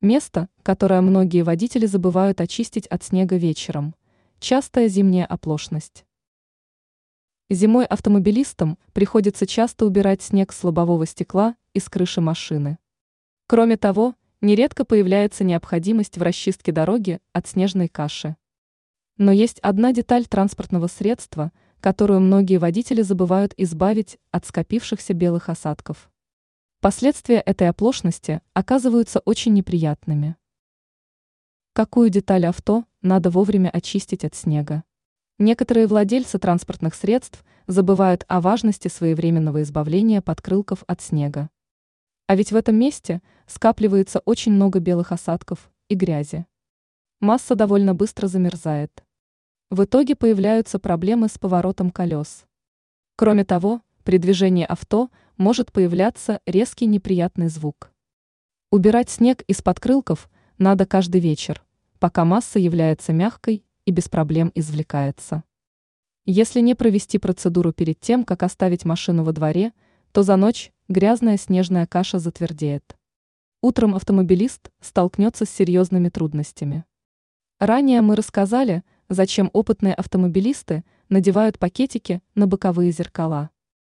Место, которое многие водители забывают очистить от снега вечером. Частая зимняя оплошность. Зимой автомобилистам приходится часто убирать снег с лобового стекла и с крыши машины. Кроме того, нередко появляется необходимость в расчистке дороги от снежной каши. Но есть одна деталь транспортного средства, которую многие водители забывают избавить от скопившихся белых осадков. Последствия этой оплошности оказываются очень неприятными. Какую деталь авто надо вовремя очистить от снега? Некоторые владельцы транспортных средств забывают о важности своевременного избавления подкрылков от снега. А ведь в этом месте скапливается очень много белых осадков и грязи. Масса довольно быстро замерзает. В итоге появляются проблемы с поворотом колес. Кроме того, при движении авто – может появляться резкий неприятный звук. Убирать снег из подкрылков надо каждый вечер, пока масса является мягкой и без проблем извлекается. Если не провести процедуру перед тем, как оставить машину во дворе, то за ночь грязная снежная каша затвердеет. Утром автомобилист столкнется с серьезными трудностями. Ранее мы рассказали, зачем опытные автомобилисты надевают пакетики на боковые зеркала.